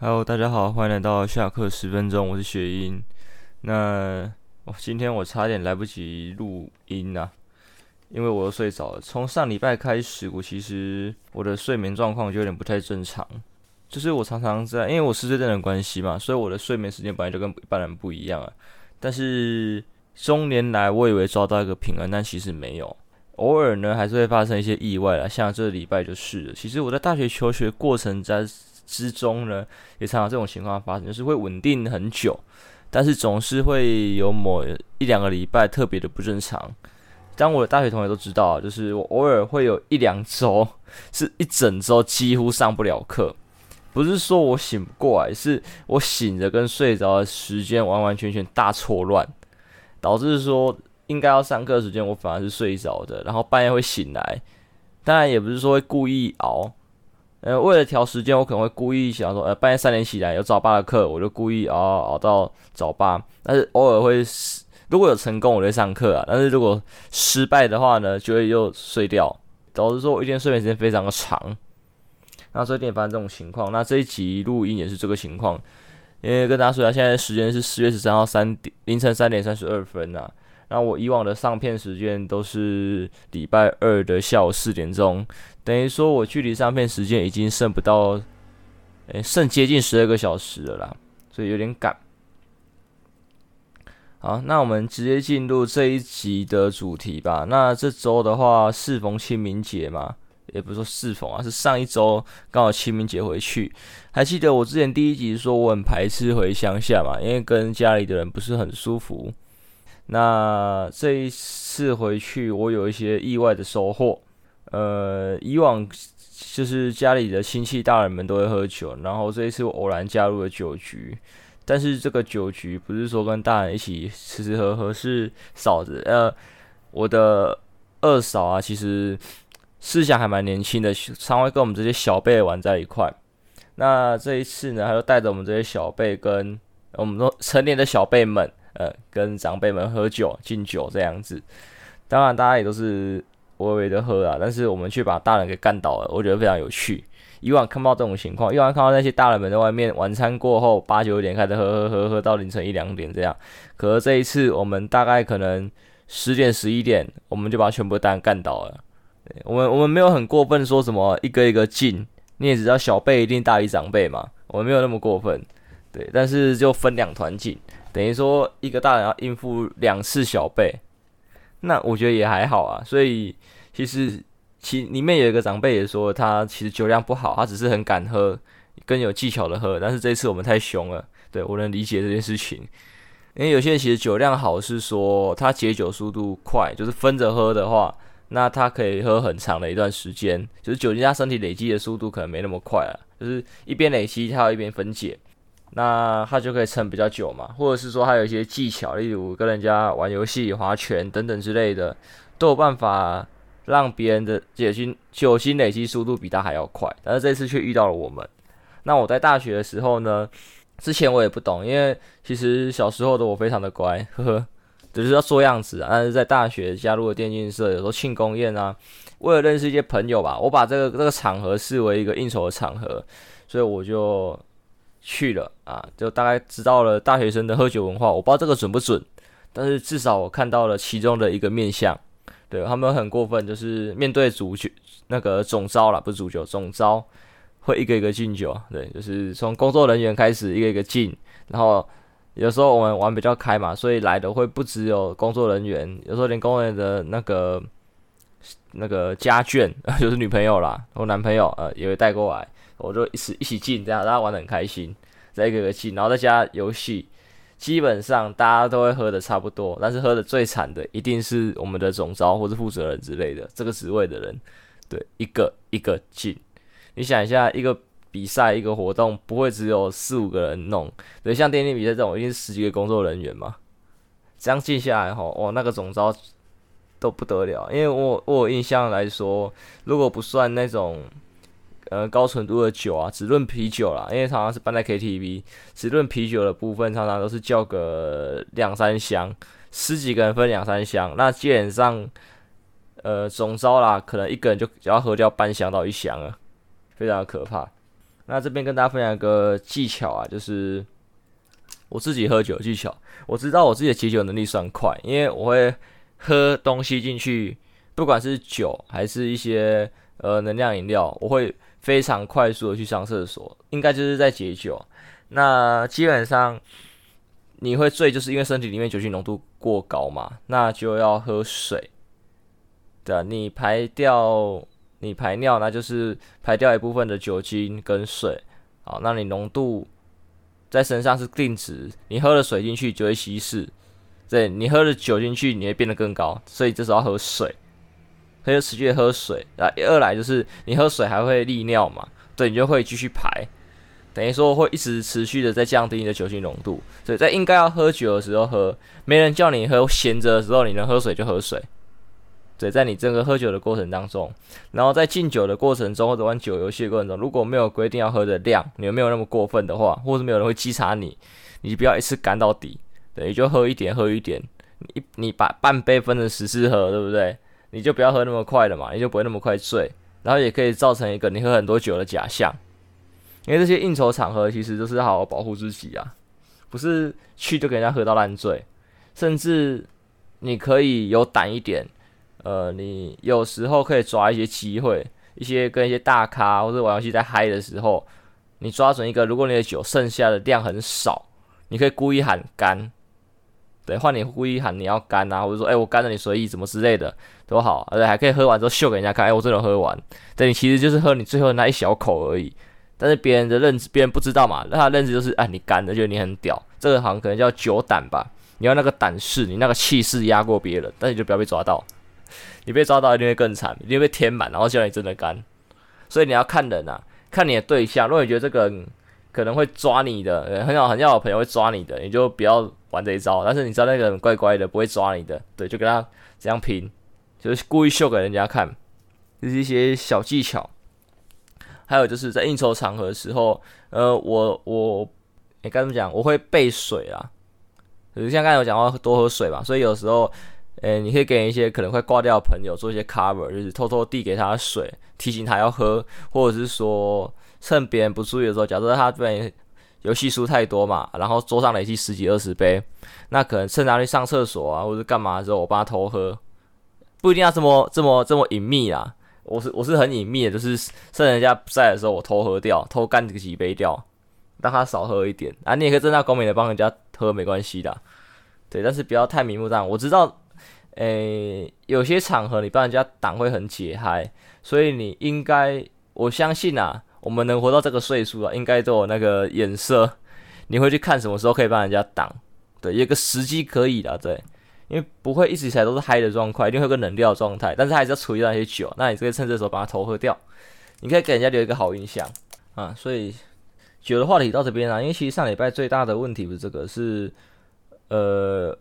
Hello，大家好，欢迎来到下课十分钟，我是雪英。那，今天我差点来不及录音啊，因为我又睡着了。从上礼拜开始，我其实我的睡眠状况就有点不太正常，就是我常常在，因为我是睡眠的关系嘛，所以我的睡眠时间本来就跟一般人不一样啊。但是中年来，我以为抓到一个平衡，但其实没有。偶尔呢，还是会发生一些意外啦，像这礼拜就是了。其实我在大学求学过程在。之中呢，也常常这种情况发生，就是会稳定很久，但是总是会有某一两个礼拜特别的不正常。当我的大学同学都知道，就是我偶尔会有一两周是一整周几乎上不了课，不是说我醒不过来，是我醒着跟睡着的时间完完全全大错乱，导致说应该要上课的时间我反而是睡着的，然后半夜会醒来。当然也不是说会故意熬。呃，为了调时间，我可能会故意想说，呃，半夜三点起来有早八的课，我就故意熬熬到早八。但是偶尔会，如果有成功，我就上课啊。但是如果失败的话呢，就会又睡掉，导致说我一天睡眠时间非常的长。那所以点发生这种情况，那这一集录音也是这个情况。因为跟大家说一下，现在时间是十月十三号三点凌晨三点三十二分啊。然后我以往的上片时间都是礼拜二的下午四点钟，等于说我距离上片时间已经剩不到，诶，剩接近十二个小时了啦，所以有点赶。好，那我们直接进入这一集的主题吧。那这周的话，适逢清明节嘛，也不是说适逢啊，是上一周刚好清明节回去。还记得我之前第一集说我很排斥回乡下嘛，因为跟家里的人不是很舒服。那这一次回去，我有一些意外的收获。呃，以往就是家里的亲戚大人们都会喝酒，然后这一次我偶然加入了酒局。但是这个酒局不是说跟大人一起吃吃喝喝，是嫂子，呃，我的二嫂啊，其实思想还蛮年轻的，常会跟我们这些小辈玩在一块。那这一次呢，他就带着我们这些小辈跟我们说成年的小辈们。呃，跟长辈们喝酒敬酒这样子，当然大家也都是微微的喝啊，但是我们却把大人给干倒了，我觉得非常有趣。以往看不到这种情况，以往看到那些大人们在外面晚餐过后八九点开始喝喝喝喝到凌晨一两点这样，可是这一次我们大概可能十点十一点，我们就把全部大人干倒了。我们我们没有很过分说什么一个一个敬，你也知道小辈一定大于长辈嘛，我们没有那么过分，对，但是就分两团敬。等于说一个大人要应付两次小辈，那我觉得也还好啊。所以其实其里面有一个长辈也说，他其实酒量不好，他只是很敢喝，更有技巧的喝。但是这次我们太凶了，对，我能理解这件事情。因为有些人其实酒量好，是说他解酒速度快，就是分着喝的话，那他可以喝很长的一段时间，就是酒精在身体累积的速度可能没那么快啊，就是一边累积，他要一边分解。那他就可以撑比较久嘛，或者是说他有一些技巧，例如跟人家玩游戏、划拳等等之类的，都有办法让别人的解心酒精累积速度比他还要快。但是这次却遇到了我们。那我在大学的时候呢，之前我也不懂，因为其实小时候的我非常的乖，呵呵，只是要做样子。但是在大学加入了电竞社，有时候庆功宴啊，为了认识一些朋友吧，我把这个这个场合视为一个应酬的场合，所以我就。去了啊，就大概知道了大学生的喝酒文化。我不知道这个准不准，但是至少我看到了其中的一个面相。对，他们很过分，就是面对主酒那个总招啦，不是主酒，总招会一个一个敬酒。对，就是从工作人员开始一个一个敬，然后有时候我们玩比较开嘛，所以来的会不只有工作人员，有时候连工人的那个那个家眷，就是女朋友啦，或男朋友呃也会带过来。我就一起一起进，这样大家玩得很开心，再一个个进，然后再加游戏，基本上大家都会喝的差不多，但是喝的最惨的一定是我们的总招或者负责人之类的这个职位的人，对，一个一个进。你想一下，一个比赛一个活动不会只有四五个人弄，对，像电竞比赛这种一定是十几个工作人员嘛，这样进下来吼，哦，那个总招都不得了，因为我我有印象来说，如果不算那种。呃，高纯度的酒啊，只论啤酒啦，因为常常是办在 KTV，只论啤酒的部分，常常都是叫个两三箱，十几个人分两三箱，那基本上，呃，总招啦，可能一个人就只要喝掉半箱到一箱啊，非常可怕。那这边跟大家分享一个技巧啊，就是我自己喝酒技巧。我知道我自己的解酒能力算快，因为我会喝东西进去，不管是酒还是一些呃能量饮料，我会非常快速的去上厕所，应该就是在解酒。那基本上你会醉，就是因为身体里面酒精浓度过高嘛，那就要喝水。对啊，你排掉，你排尿，那就是排掉一部分的酒精跟水。好，那你浓度在身上是定值，你喝了水进去就会稀释。对，你喝了酒进去，你会变得更高，所以这时候要喝水，可以持续喝水。啊，二来就是你喝水还会利尿嘛，对，你就会继续排，等于说会一直持续的在降低你的酒精浓度。所以在应该要喝酒的时候喝，没人叫你喝，闲着的时候你能喝水就喝水。对，在你整个喝酒的过程当中，然后在敬酒的过程中或者玩酒游戏的过程中，如果没有规定要喝的量，你们没有那么过分的话，或者没有人会稽查你，你不要一次干到底，对，你就喝一点，喝一点，你你把半杯分成十次喝，对不对？你就不要喝那么快了嘛，你就不会那么快醉，然后也可以造成一个你喝很多酒的假象，因为这些应酬场合其实都是好好保护自己啊，不是去就给人家喝到烂醉，甚至你可以有胆一点。呃，你有时候可以抓一些机会，一些跟一些大咖或者玩游戏在嗨的时候，你抓准一个，如果你的酒剩下的量很少，你可以故意喊干，对，换你故意喊你要干啊，或者说，哎、我干了，你随意怎么之类的多好，而且还可以喝完之后秀给人家看，哎、我真的喝完，对，你其实就是喝你最后的那一小口而已，但是别人的认知，别人不知道嘛，那他的认知就是，哎，你干的，觉得你很屌，这个好像可能叫酒胆吧，你要那个胆识，你那个气势压过别人，但你就不要被抓到。你被抓到一定会更惨，一定会被填满，然后叫你真的干。所以你要看人啊，看你的对象。如果你觉得这个人可能会抓你的，很好很要的朋友会抓你的，你就不要玩这一招。但是你知道那个人乖乖的，不会抓你的，对，就跟他这样拼，就是故意秀给人家看，就是一些小技巧。还有就是在应酬场合的时候，呃，我我你该怎么讲？我会备水啊，就是像刚才有讲话多喝水嘛，所以有时候。诶、欸，你可以给一些可能会挂掉的朋友做一些 cover，就是偷偷递给他水，提醒他要喝，或者是说趁别人不注意的时候，假设他这边游戏输太多嘛，然后桌上累积十几二十杯，那可能趁他去上厕所啊，或者干嘛的时候，我帮他偷喝，不一定要这么这么这么隐秘啊。我是我是很隐秘的，就是趁人家不在的时候，我偷喝掉，偷干个几杯掉，让他少喝一点啊。你也可以正大光明的帮人家喝，没关系的，对，但是不要太明目张胆。我知道。诶、有些场合你帮人家挡会很解嗨，所以你应该，我相信啊，我们能活到这个岁数啊，应该都有那个眼色，你会去看什么时候可以帮人家挡，对，有个时机可以的，对，因为不会一直以来都是嗨的状态，一定会有个冷掉的状态，但是还是要处理那些酒，那你可以趁这时候把它偷喝掉，你可以给人家留一个好印象啊。所以酒的话题到这边啊，因为其实上礼拜最大的问题不是这个，是呃。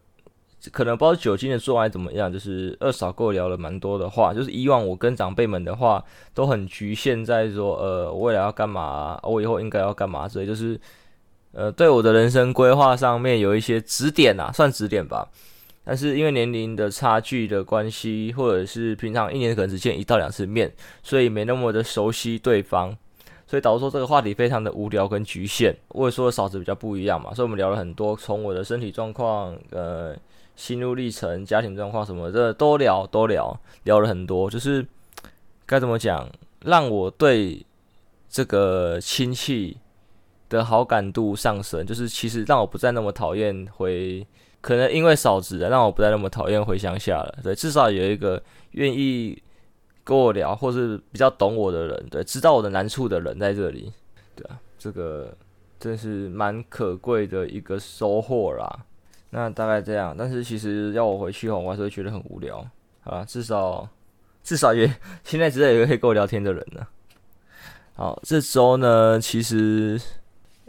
可能不知道酒精的做爱怎么样，就是二嫂跟我聊了蛮多的话，就是以往我跟长辈们的话都很局限在说，呃，我未来要干嘛，我以后应该要干嘛，所以就是，呃，对我的人生规划上面有一些指点啊，算指点吧。但是因为年龄的差距的关系，或者是平常一年可能只见一到两次面，所以没那么的熟悉对方，所以导致说这个话题非常的无聊跟局限。我也说嫂子比较不一样嘛，所以我们聊了很多，从我的身体状况，呃。心路历程、家庭状况什么的都聊，都聊，聊了很多。就是该怎么讲，让我对这个亲戚的好感度上升。就是其实让我不再那么讨厌回，可能因为嫂子，让我不再那么讨厌回乡下了。对，至少有一个愿意跟我聊，或是比较懂我的人，对，知道我的难处的人在这里。对啊，这个真是蛮可贵的一个收获啦。那大概这样，但是其实要我回去后，我还是会觉得很无聊啊。至少至少也 现在只有一个可以跟我聊天的人呢。好，这周呢，其实，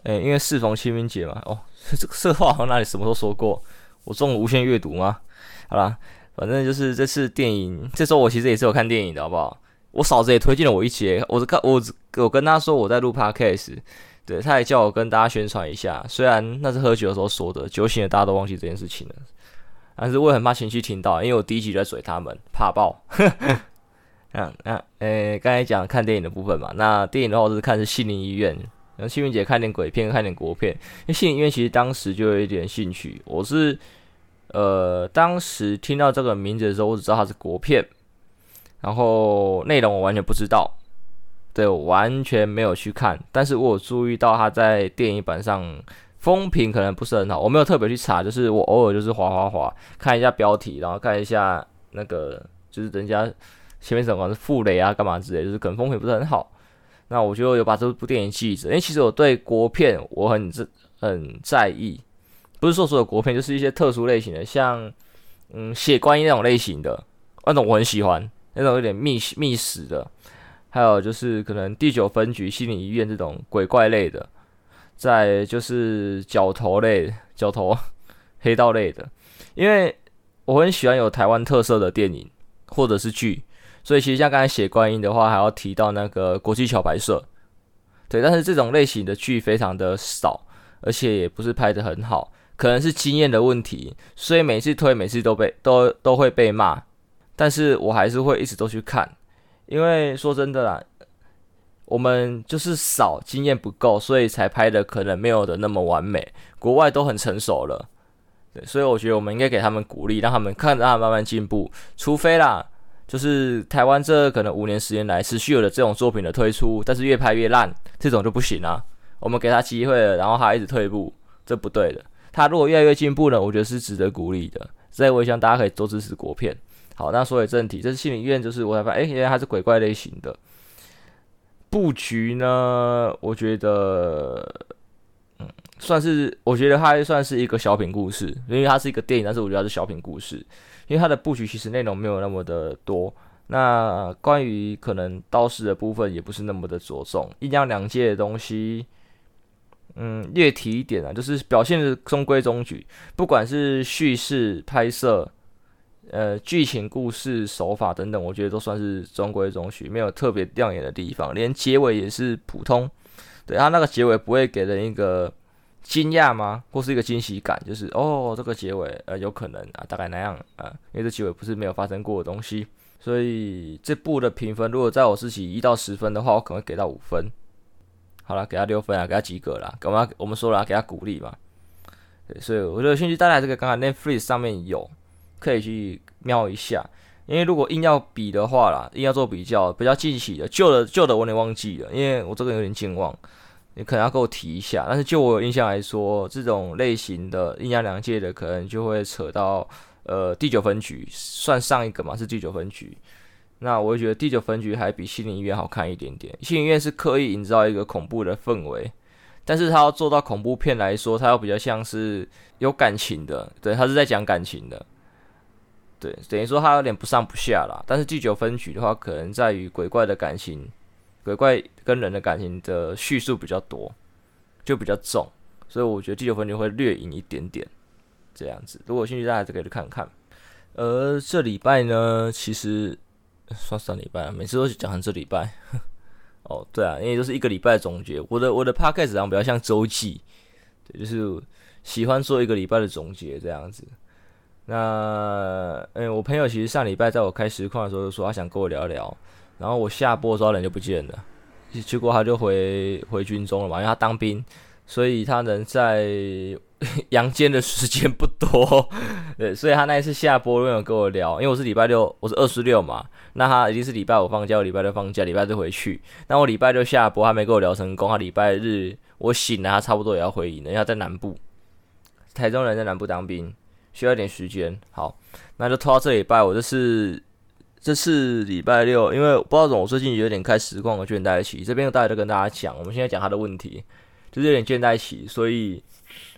诶、因为适逢清明节嘛，哦，这个这话好像哪里什么时候说过？我中了无限阅读吗？好啦，反正就是这次电影，这周我其实也是有看电影的，好不好？我嫂子也推荐了我一节，我是看我我跟她说我在录 Podcast。对，他也叫我跟大家宣传一下，虽然那是喝酒的时候说的，酒醒了大家都忘记这件事情了，但是我也很怕情绪听到，因为我第一集就在嘴他们，怕爆。嗯嗯，诶，刚才讲看电影的部分嘛，那电影的话，我是看是心灵医院。然后清明节看点鬼片，看点国片。因为心灵医院其实当时就有一点兴趣，我是呃，当时听到这个名字的时候，我只知道它是国片，然后内容我完全不知道，对，我完全没有去看。但是我有注意到它在电影版上风评可能不是很好，我没有特别去查，就是我偶尔就是滑滑滑看一下标题，然后看一下那个就是人家前面什么是傅雷啊，干嘛之类，就是可能风评不是很好。那我就有把这部电影记着，因为其实我对国片我很很在意，不是说所有国片，就是一些特殊类型的，像嗯血观音那种类型的，那种我很喜欢，那种有点密密室的，还有就是可能第九分局、心理医院这种鬼怪类的，再就是角头类、角头黑道类的，因为我很喜欢有台湾特色的电影或者是剧。所以其实像刚才写观音的话，还要提到那个国际桥牌社，对，但是这种类型的剧非常的少，而且也不是拍得很好，可能是经验的问题，所以每次推每次都被都都会被骂，但是我还是会一直都去看，因为说真的啦，我们就是少经验不够，所以才拍的可能没有的那么完美，国外都很成熟了，对，所以我觉得我们应该给他们鼓励，让他们看着他慢慢进步，除非啦。就是台湾这可能五年十年来持续有的这种作品的推出，但是越拍越烂，这种就不行啊。我们给他机会了，然后他一直退步，这不对的。他如果越来越进步呢，我觉得是值得鼓励的。所以我也希望大家可以多支持国片。好，那说回正题，这是心理医院，就是我才发现，哎，原来它是鬼怪类型的布局呢。我觉得，嗯，算是，我觉得它算是一个小品故事，因为它是一个电影，但是我觉得它是小品故事。因为它的布局其实内容没有那么的多，那关于可能道士的部分也不是那么的着重，阴阳两界的东西，嗯，略提一点啊，就是表现的中规中矩，不管是叙事、拍摄、呃，剧情、故事手法等等，我觉得都算是中规中矩，没有特别亮眼的地方，连结尾也是普通，对，它那个结尾不会给人一个。惊讶吗？或是一个惊喜感？就是哦，这个结尾呃有可能啊，大概那样啊，因为这结尾不是没有发生过的东西，所以这部的评分如果在我自己一到十分的话，我可能会给到五分。好了，给他六分啊，给他及格了。干嘛？我们说了，给他鼓励嘛。对，所以我觉得有兴趣大家这个刚刚 Netflix 上面有可以去瞄一下，因为如果硬要比的话啦，硬要做比较，比较近期的旧的旧的我有点忘记了，因为我这个有点健忘。你可能要给我提一下，但是就我有印象来说，这种类型的阴阳两界的，可能就会扯到呃第九分局，算上一个嘛，是第九分局。那我觉得第九分局还比心灵医院好看一点点。心灵医院是刻意营造一个恐怖的氛围，但是他要做到恐怖片来说，他又比较像是有感情的，对，他是在讲感情的，对，等于说他有点不上不下啦。但是第九分局的话，可能在于鬼怪的感情。鬼怪跟人的感情的叙述比较多，就比较重，所以我觉得第九分就会略赢一点点这样子。如果有兴趣，大家可以去看看。而这礼拜呢，其实算上礼拜，每次都讲成这礼拜。哦，对啊，因为都是一个礼拜的总结。我的我的 podcast 上比较像周记，对，就是喜欢做一个礼拜的总结这样子。那嗯，我朋友其实上礼拜在我开实况的时候就说他想跟我聊聊。然后我下播的时候人就不见了，结果他就回回军中了嘛，因为他当兵，所以他能在阳间的时间不多，对，所以他那一次下播没有跟我聊，因为我是礼拜六，我是二十六嘛，那他一定是礼拜五放假，我礼拜六放假，礼拜日回去，那我礼拜六下播，他没跟我聊成功，他礼拜日我醒了，他差不多也要回营了，因为他在南部，台中人在南部当兵，需要一点时间，好，那就拖到这礼拜，我就是。这次礼拜六，因为不知道怎么，我最近有点开实况和倦怠期。这边大家都跟大家讲，我们现在讲他的问题，就是有点倦怠期，所以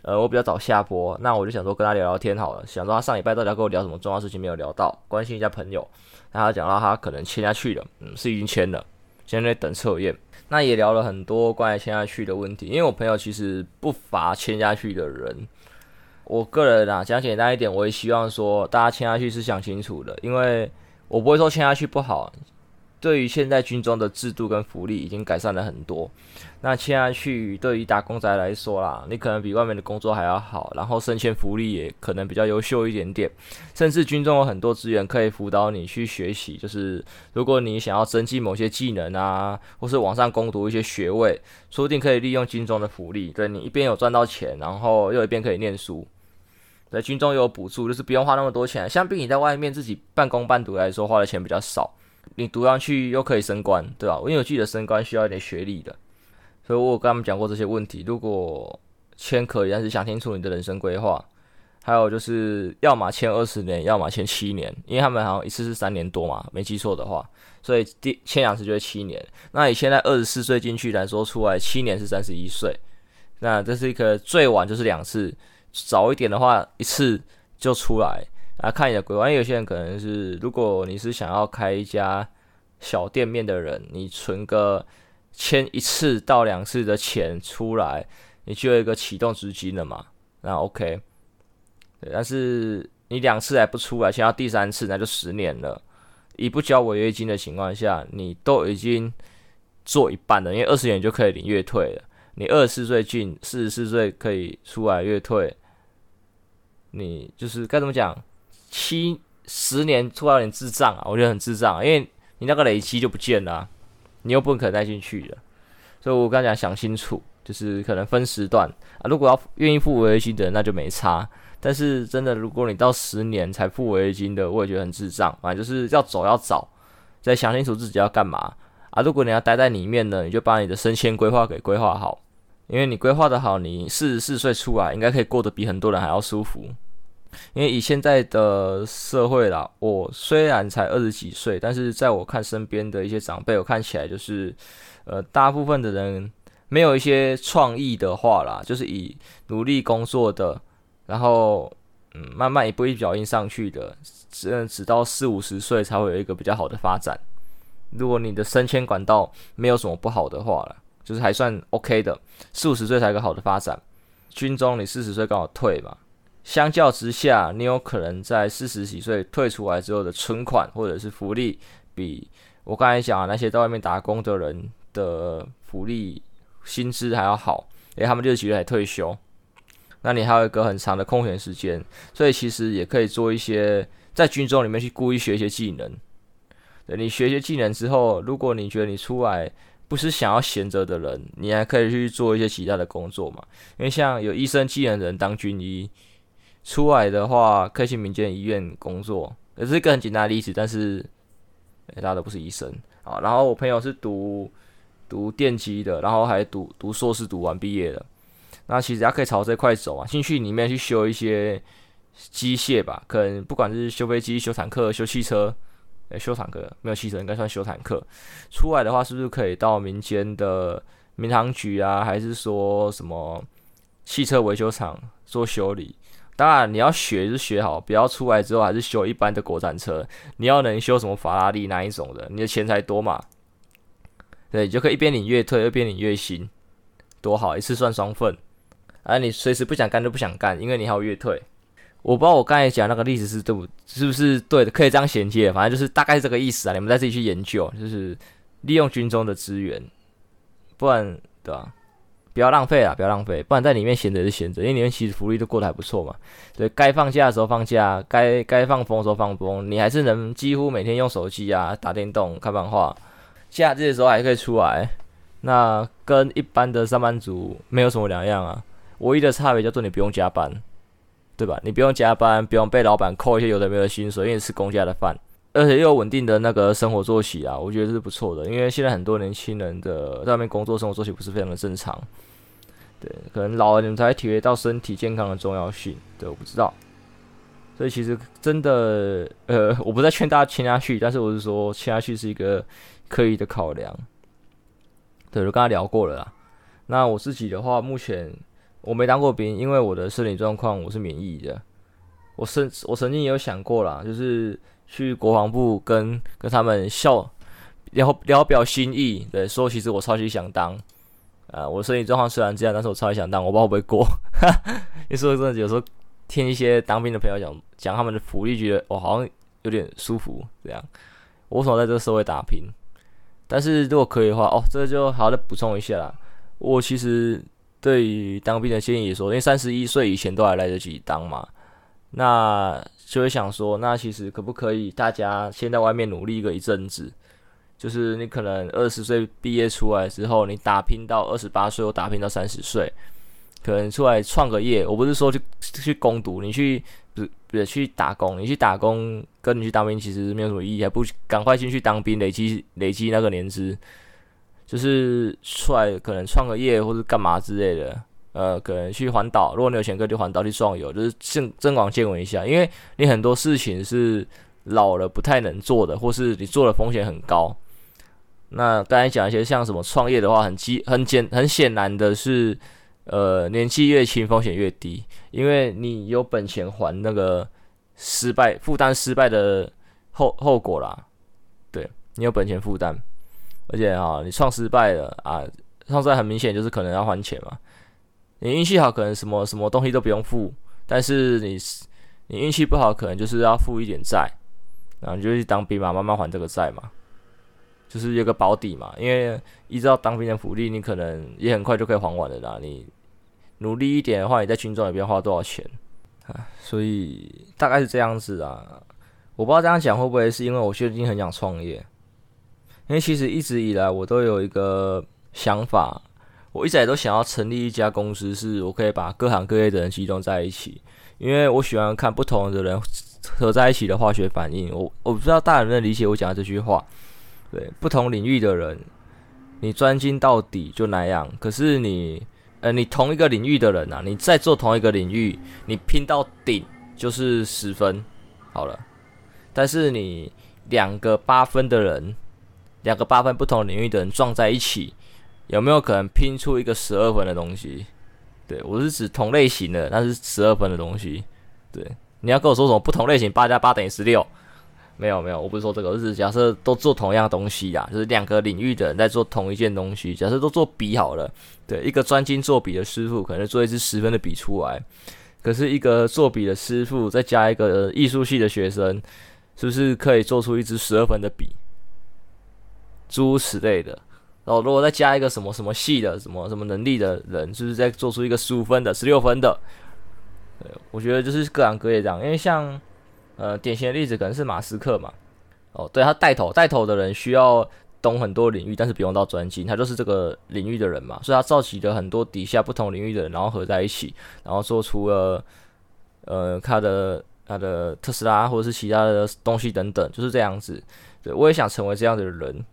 呃，我比较早下播。那我就想说跟他聊聊天好了，想说他上礼拜到底要跟我聊什么重要事情没有聊到，关心一下朋友。那他讲到他可能签下去了，嗯，是已经签了，现在在等测验。那也聊了很多关于签下去的问题，因为我朋友其实不乏签下去的人。我个人啊，讲简单一点，我也希望说大家签下去是想清楚的，因为。我不会说签下去不好，对于现在军中的制度跟福利已经改善了很多。那签下去对于打工仔来说啦，你可能比外面的工作还要好，然后升迁福利也可能比较优秀一点点，甚至军中有很多资源可以辅导你去学习。就是如果你想要增进某些技能啊，或是往上攻读一些学位，说不定可以利用军中的福利，对你一边有赚到钱，然后又一边可以念书。对，军中有补助，就是不用花那么多钱，相比你在外面自己半工半读来说，花的钱比较少。你读上去又可以升官，对吧？因为我记得升官需要一点学历的，所以我有跟他们讲过这些问题。如果签可以，但是想清楚你的人生规划，还有就是要么签二十年，要么签七年，因为他们好像一次是三年多嘛，没记错的话，所以第签两次就是七年。那你现在二十四岁进去来说，出来七年是三十一岁，那这是一个最晚就是两次，早一点的话一次就出来。啊，看你的规划，因为有些人可能是，如果你是想要开一家小店面的人，你存个签一次到两次的钱出来，你就有一个启动资金了嘛，那 OK。但是你两次还不出来，签到第三次那就十年了。以不交违约金的情况下，你都已经做一半了，因为二十年就可以领月退了。你二十四岁进，四十四岁可以出来月退，你就是该怎么讲？七十年出来有点智障啊，我觉得很智障，因为你那个累积就不见了，你又不可能带进去了，所以我刚才讲想清楚，就是可能分时段啊，如果要愿意付违约金的人，那就没差。但是真的，如果你到十年才付违约金的，我也觉得很智障。反正就是要走要早，再想清楚自己要干嘛啊。如果你要待在里面呢，你就把你的升迁规划给规划好，因为你规划的好，你四十四岁出来应该可以过得比很多人还要舒服。因为以现在的社会啦，我虽然才二十几岁，但是在我看身边的一些长辈，我看起来就是，呃，大部分的人没有一些创意的话啦，就是以努力工作的，然后嗯，慢慢一步一脚印上去的，直直到四五十岁才会有一个比较好的发展。如果你的升迁管道没有什么不好的话啦，就是还算 OK 的，四五十岁才有个好的发展。军中你四十岁刚好退嘛。相较之下，你有可能在四十几岁退出来之后的存款或者是福利，比我刚才讲的那些在外面打工的人的福利薪资还要好，因为他们六十几岁才退休，那你还有一个很长的空闲时间，所以其实也可以做一些在军中里面去故意学一些技能。对，你学一些技能之后，如果你觉得你出来不是想要闲着的人，你还可以去做一些其他的工作嘛，因为像有医生技能的人当军医。出来的话，可以去民间医院工作，也是一个很简单的例子。但是，大家都不是医生啊。然后我朋友是读读电机的，然后还读读硕士，读完毕业的。那其实他可以朝这块走啊，进去里面去修一些机械吧，可能不管是修飞机、修坦克、修汽车，欸、修坦克没有汽车，应该算修坦克。出来的话，是不是可以到民间的民航局啊，还是说什么汽车维修厂做修理？当然，你要学就学好，不要出来之后还是修一般的国产车。你要能修什么法拉利那一种的，你的钱才多嘛。对，你就可以一边领月退，一边领月薪，多好，一次算双份。啊，你随时不想干就不想干，因为你还有月退。我不知道我刚才讲那个例子是对，是不是对的？可以这样衔接，反正就是大概是这个意思啊。你们再自己去研究，就是利用军中的资源，不然对吧？不要浪费啊！不要浪费，不然在里面闲着也是闲着，因为里面其实福利都过得还不错嘛。对，该放假的时候放假，该该放风的时候放风，你还是能几乎每天用手机啊、打电动、看漫画。假日的时候还可以出来，那跟一般的上班族没有什么两样啊。唯一的差别叫做你不用加班，对吧？你不用加班，不用被老板扣一些有的没的薪水，因为是公家的饭。而且又有稳定的那个生活作息啊，我觉得这是不错的。因为现在很多年轻人的在外面工作生活作息不是非常的正常，对，可能老了你们才会体会到身体健康的重要性。对，我不知道，所以其实真的，呃，我不再劝大家签下去，但是我是说签下去是一个刻意的考量。对，我刚才聊过了啦。那我自己的话，目前我没当过兵，因为我的身体状况我是免疫的。我曾我曾经也有想过啦，就是。去国防部跟跟他们笑，然后聊表心意，对，说其实我超级想当，啊，我身体状况虽然这样，但是我超级想当，我不知道会不会过。你说真的，有时候听一些当兵的朋友讲讲他们的福利，觉得我好像有点舒服这样。我为什么在这个社会打拼？但是如果可以的话，哦，这就好好的补充一下啦。我其实对于当兵的建议说，因为三十一岁以前都还来得及当嘛，那就会想说，那其实可不可以大家先在外面努力个一阵子？就是你可能二十岁毕业出来之后，你打拼到二十八岁或打拼到三十岁，可能出来创个业。我不是说去去攻读，你去不不去打工，你去打工跟你去当兵其实没有什么意义，还不赶快进去当兵，累积累积那个年资，就是出来可能创个业或者干嘛之类的。呃，可能去环岛，如果你有钱可以去环岛去壮游，就是增增广见闻一下，因为你很多事情是老了不太能做的，或是你做的风险很高。那刚才讲一些像什么创业的话，很基很简很显然的是，呃，年纪越轻风险越低，因为你有本钱还那个失败负担失败的后后果啦，对，你有本钱负担，而且啊，你创失败了啊，创失败很明显就是可能要还钱嘛，你运气好可能什么什么东西都不用付，但是你你运气不好可能就是要付一点债，然后你就去当兵嘛，慢慢还这个债嘛。就是有个保底嘛，因为依照当兵的福利，你可能也很快就可以还完了啦。你努力一点的话，你在军中也不用花多少钱啊。所以大概是这样子啊。我不知道这样讲会不会是因为我最近很想创业，因为其实一直以来我都有一个想法，我一直都想要成立一家公司，是我可以把各行各业的人集中在一起，因为我喜欢看不同的人合在一起的化学反应。我我不知道大家能不能理解我讲的这句话。对不同领域的人，你专精到底就那样。可是你，呃，你同一个领域的人啊，你在做同一个领域，你拼到顶就是十分，好了。但是你两个八分的人，两个八分不同领域的人撞在一起，有没有可能拼出一个十二分的东西？对，我是指同类型的，那是十二分的东西。对，你要跟我说什么不同类型，八加八等于十六？没有没有，我不是说这个，而是假设都做同样东西呀，就是两个领域的人在做同一件东西。假设都做笔好了，对，一个专精做笔的师傅可能做一支十分的笔出来，可是一个做笔的师傅再加一个艺术系的学生，是不是可以做出一支十二分的笔？诸如此类的。然后如果再加一个什么什么系的什么什么能力的人，就是再做出一个十五分的、十六分的。对，我觉得就是各行各业这样，因为像。呃，典型的例子可能是马斯克嘛，哦，对，他带头带头的人需要懂很多领域，但是不用到专精，他就是这个领域的人嘛，所以他召集了很多底下不同领域的人，然后合在一起，然后做出了呃他的他的特斯拉或者是其他的东西等等，就是这样子。对，我也想成为这样的人，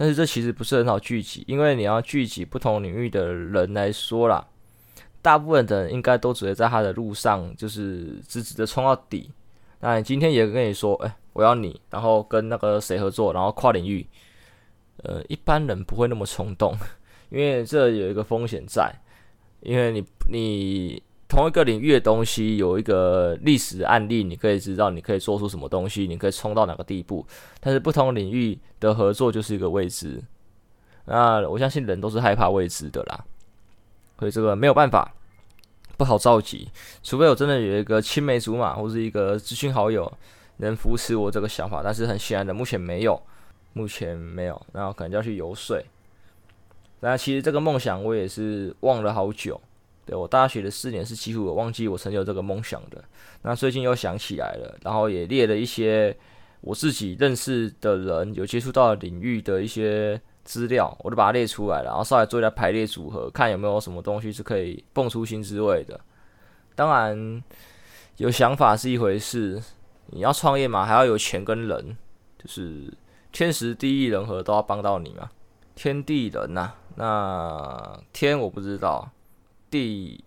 但是这其实不是很好聚集，因为你要聚集不同领域的人来说啦，大部分的人应该都只会在他的路上，就是直直的冲到底。那你今天也跟你说，哎、我要你，然后跟那个谁合作，然后跨领域，呃，一般人不会那么冲动，因为这有一个风险在，因为你你同一个领域的东西有一个历史案例，你可以知道你可以做出什么东西，你可以冲到哪个地步，但是不同领域的合作就是一个未知，那我相信人都是害怕未知的啦，所以这个没有办法。不好召集，除非我真的有一个青梅竹马或是一个知心好友能扶持我这个想法，但是很显然的，目前没有，目前没有，然后可能就要去游说。那其实这个梦想我也是忘了好久，我大学的四年是几乎我忘记我曾有这个梦想的。那最近又想起来了，然后也列了一些我自己认识的人有接触到的领域的一些。资料我都把它列出来了，然后稍微做一下排列组合，看有没有什么东西是可以蹦出新滋味的。当然，有想法是一回事，你要创业嘛，还要有钱跟人，就是天时地利人和都要帮到你嘛。天地人呐、那天我不知道，地，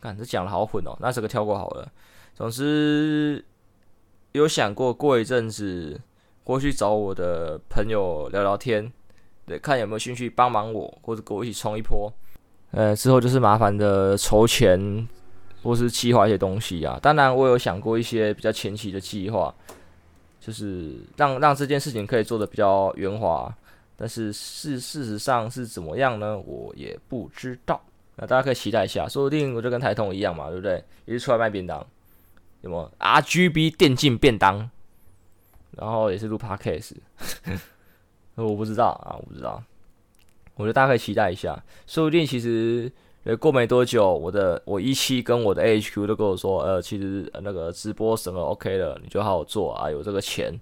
看这讲的好混哦，那这个跳过好了。总之，有想过过一阵子过去找我的朋友聊聊天。对，看有没有兴趣帮忙我，或者跟我一起冲一波。呃，之后就是麻烦的筹钱，或是计划一些东西啊。当然，我有想过一些比较前期的计划，就是让让这件事情可以做的比较圆滑。但是事事实上是怎么样呢？我也不知道。那大家可以期待一下，说不定我就跟台通一样嘛，对不对？也是出来卖便当，有么？RGB 电竞便当，然后也是录 Podcast。我不知道啊，我不知道。我觉得大家可以期待一下，说不定其实呃过没多久，我的我一期跟我的 H Q 都跟我说，呃，其实那个直播什么 OK 了，你就好好做啊，有这个钱，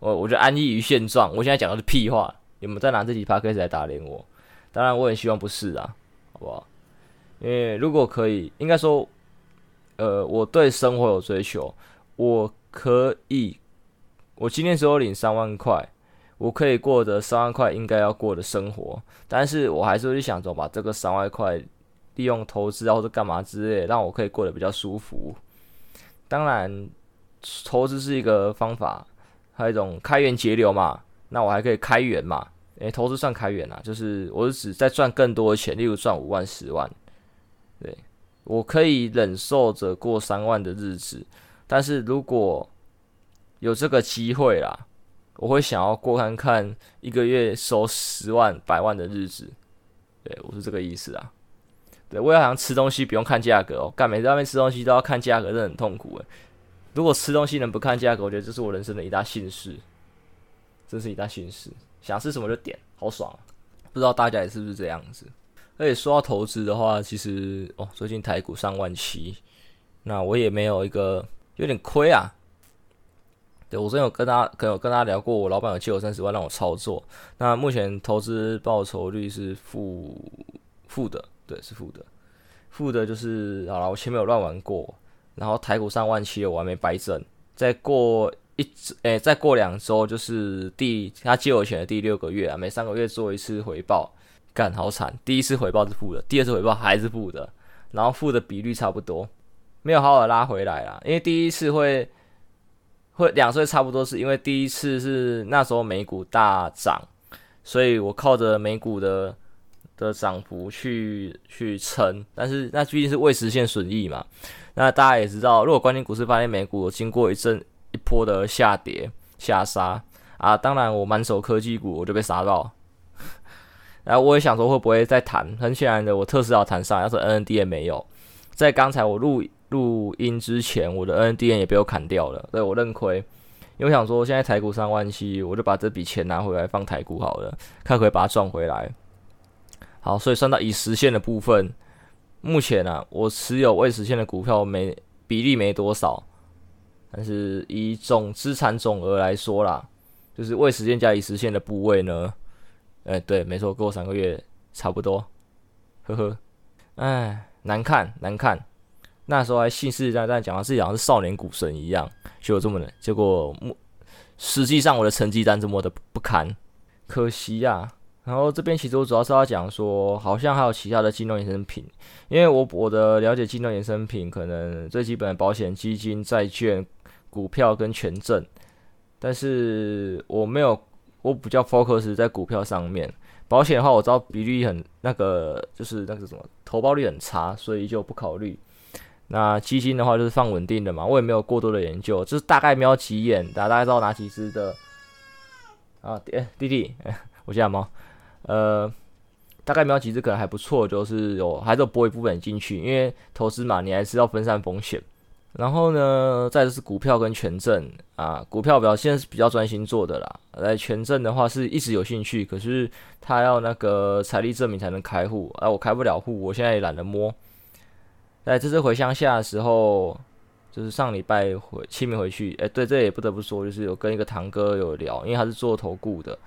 我我就安逸于现状。我现在讲的是屁话，你们在拿这几趴开始来打脸我？当然，我很希望不是啊，好不好？因为如果可以，应该说，呃，我对生活有追求，我可以，我今天只有领三万块。我可以过得三万块应该要过的生活，但是我还是会想着把这个三万块利用投资啊或者干嘛之类，让我可以过得比较舒服。当然，投资是一个方法，还有一种开源节流嘛。那我还可以开源嘛？诶、投资算开源啊，就是我是指在赚更多的钱，例如赚五万、十万。对，我可以忍受着过三万的日子，但是如果有这个机会啦。我会想要过看看一个月收十万、百万的日子，对，我是这个意思啊。对，我也好像吃东西不用看价格哦，干每次外面吃东西都要看价格，真的很痛苦诶。如果吃东西能不看价格，我觉得这是我人生的一大幸事，真是一大幸事。想吃什么就点，好爽。不知道大家也是不是这样子？而且说到投资的话，其实哦，最近台股上万七，那我也没有一个有点亏啊。对，我之前有跟他，可能有跟他聊过，我老板有借我三十万让我操作。那目前投资报酬率是负负的，对，是负的，负的就是好了，我前面有乱玩过，然后台股上万七我还没掰正，再过一诶、再过两周就是第他借我钱的第六个月啊，每三个月做一次回报，干好惨，第一次回报是负的，第二次回报还是负的，然后负的比率差不多，没有好好拉回来啦，因为第一次会。会两岁差不多，是因为第一次是那时候美股大涨，所以我靠着美股的的涨幅去去撑，但是那毕竟是未实现损益嘛。那大家也知道，如果关键股市发现美股经过一阵一波的下跌下杀啊，当然我满手科技股我就被杀到。然后我也想说会不会再弹，很显然的我特斯拉弹上，要是 NND 也没有。在刚才我录。录音之前，我的 NNDN 也被我砍掉了，对，我认亏，因为想说现在台股三万七，我就把这笔钱拿回来放台股好了，看可以把它赚回来。好，所以算到已实现的部分，目前啊，我持有未实现的股票没比例没多少，但是以总资产总额来说啦，就是未实现加已实现的部位呢，哎、对，没错，过三个月差不多，呵呵，哎，难看，难看。那时候还信誓旦旦讲的自己好像是少年股神一样，结果这么的，结果目实际上我的成绩单这么的不堪，可惜呀、啊。然后这边其实我主要是要讲说，好像还有其他的金融衍生品，因为我我的了解金融衍生品可能最基本的保险、基金、债券、股票跟权证，但是我没有，我比较 focus 在股票上面。保险的话，我知道比率很那个，就是那个什么投报率很差，所以就不考虑。那基金的话就是放稳定的嘛，我也没有过多的研究，就是大概瞄几眼，大家大概知道哪几只的啊？诶，弟弟，我家猫，呃，大概瞄几只可能还不错，就是有还是有拨一部分进去，因为投资嘛，你还是要分散风险。然后呢，再就是股票跟权证啊，股票表现是比较专心做的啦，来权证的话是一直有兴趣，可是他要那个财力证明才能开户，啊，我开不了户，我现在也懒得摸。在这次回乡下的时候，就是上礼拜回清明回去，哎，对，这也不得不说，就是有跟一个堂哥有聊，因为他是做投顾的，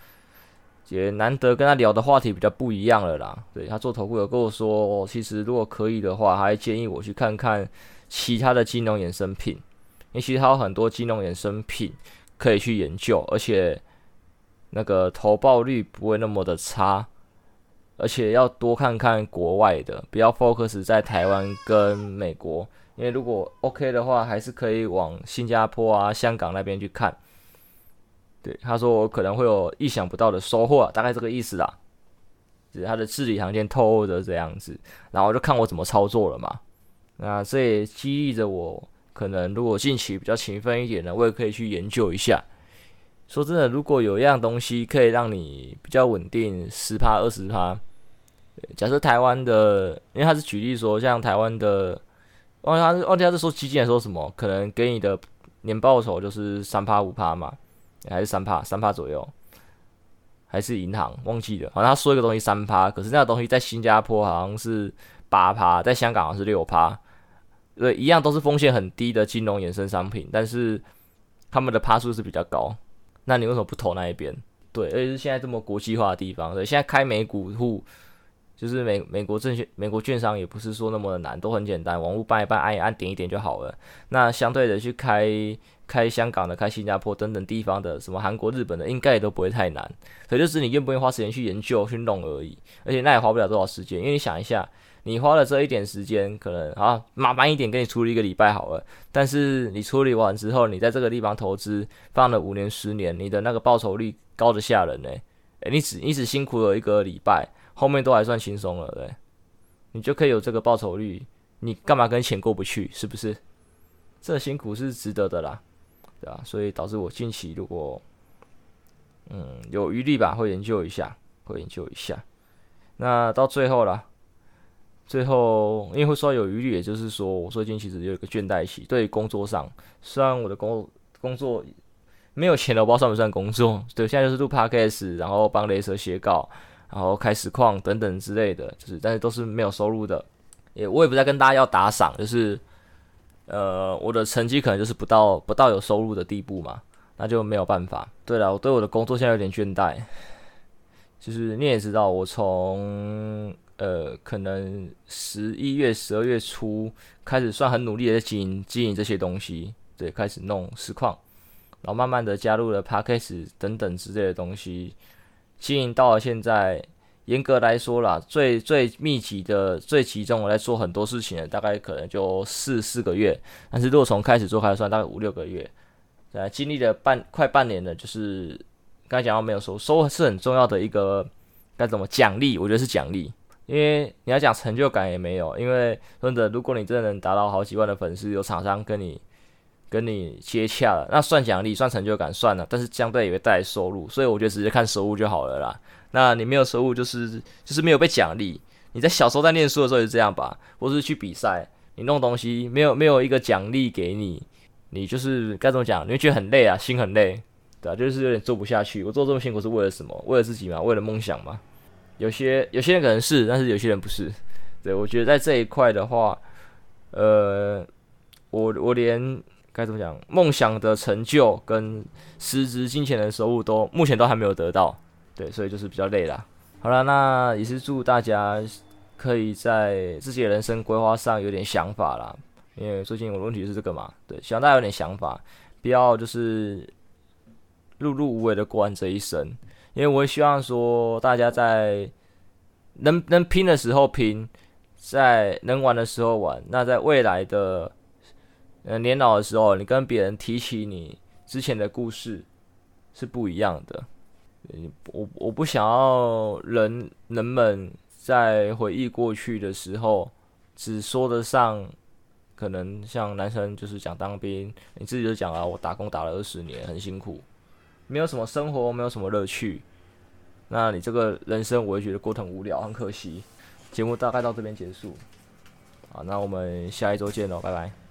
也难得跟他聊的话题比较不一样了啦。对，他做投顾有跟我说，其实如果可以的话，还建议我去看看其他的金融衍生品，因为其实他有很多金融衍生品可以去研究，而且那个投报率不会那么的差。而且要多看看国外的，不要 focus 在台湾跟美国，因为如果 OK 的话，还是可以往新加坡啊、香港那边去看。对，他说我可能会有意想不到的收获，大概这个意思啦。就是他的字里行间透露着这样子，然后就看我怎么操作了嘛。那这也激励着我，可能如果近期比较勤奋一点的，我也可以去研究一下。说真的，如果有一样东西可以让你比较稳定，十趴二十趴，假设台湾的，因为他是举例说，像台湾的，忘记他是忘记他是说基金还是说什么，可能给你的年报酬就是三趴五趴嘛，还是三趴三趴左右，还是银行，忘记了。好像他说一个东西三趴，可是那个东西在新加坡好像是八趴，在香港好像是六趴。对，一样都是风险很低的金融衍生商品，但是他们的趴数是比较高。那你为什么不投那一边？对，而且是现在这么国际化的地方，对，现在开美股户。就是美美国证券、美国券商也不是说那么的难，都很简单，网络办一办，按一按，点一点就好了。那相对的去开开香港的、开新加坡等等地方的，什么韩国、日本的，应该也都不会太难。可就是你愿不愿意花时间去研究、去弄而已。而且那也花不了多少时间，因为你想一下，你花了这一点时间，可能啊麻烦一点给你处理一个礼拜好了。但是你处理完之后，你在这个地方投资放了五年、十年，你的那个报酬率高得吓人呢、欸。诶，你只你只辛苦了一个礼拜。后面都还算轻松了，对，你就可以有这个报酬率，你干嘛跟钱过不去？是不是？这辛苦是值得的啦，对吧？所以导致我近期如果，嗯，有余力吧，会研究一下，会研究一下。那到最后啦，最后因为会说有余力，也就是说，我最近其实有一个倦怠期，对于工作上，虽然我的工工作没有钱了，我不知道算不算工作？对，现在就是录 podcast，然后帮雷蛇写稿。然后开实况等等之类的，就是但是都是没有收入的，也我也不再跟大家要打赏，就是呃我的成绩可能就是不到不到有收入的地步嘛，那就没有办法。对了，我对我的工作现在有点倦怠，就是你也知道，我从呃可能十一月十二月初开始算很努力的经营经营这些东西，对，开始弄实况，然后慢慢的加入了 Podcast 等等之类的东西。经营到了现在，严格来说啦，最最密集的、最集中我在做很多事情的，大概可能就四四个月。但是如果从开始做开始算，大概五六个月。呃，经历了半快半年的，就是刚才讲到没有收，收是很重要的一个该怎么奖励？我觉得是奖励，因为你要讲成就感也没有，因为真的，如果你真的能达到好几万的粉丝，有厂商跟你。跟你接洽了，那算奖励，算成就感，算了，但是相对也会带来收入，所以我觉得直接看收入就好了啦。那你没有收入，就是就是没有被奖励。你在小时候在念书的时候也是这样吧，或是去比赛，你弄东西没有没有一个奖励给你，你就是该怎么讲？你会觉得很累啊，心很累，对啊，就是有点做不下去。我做这么辛苦是为了什么？为了自己吗？为了梦想吗？有些有些人可能是，但是有些人不是。对，我觉得在这一块的话，呃，我我连。该怎么讲？梦想的成就跟实质金钱的收入都目前都还没有得到，对，所以就是比较累啦。好了，那也是祝大家可以在自己的人生规划上有点想法啦。因为最近我的问题是这个嘛，对，希望大家有点想法，不要就是碌碌无为的过完这一生。因为我也希望说大家在能能拼的时候拼，在能玩的时候玩。那在未来的。呃，年老的时候，你跟别人提起你之前的故事是不一样的。我我不想要人人们在回忆过去的时候，只说得上可能像男生就是讲当兵，你自己就讲啊，我打工打了二十年，很辛苦，没有什么生活，没有什么乐趣。那你这个人生，我会觉得过得很无聊，很可惜。节目大概到这边结束，好，那我们下一周见喽，拜拜。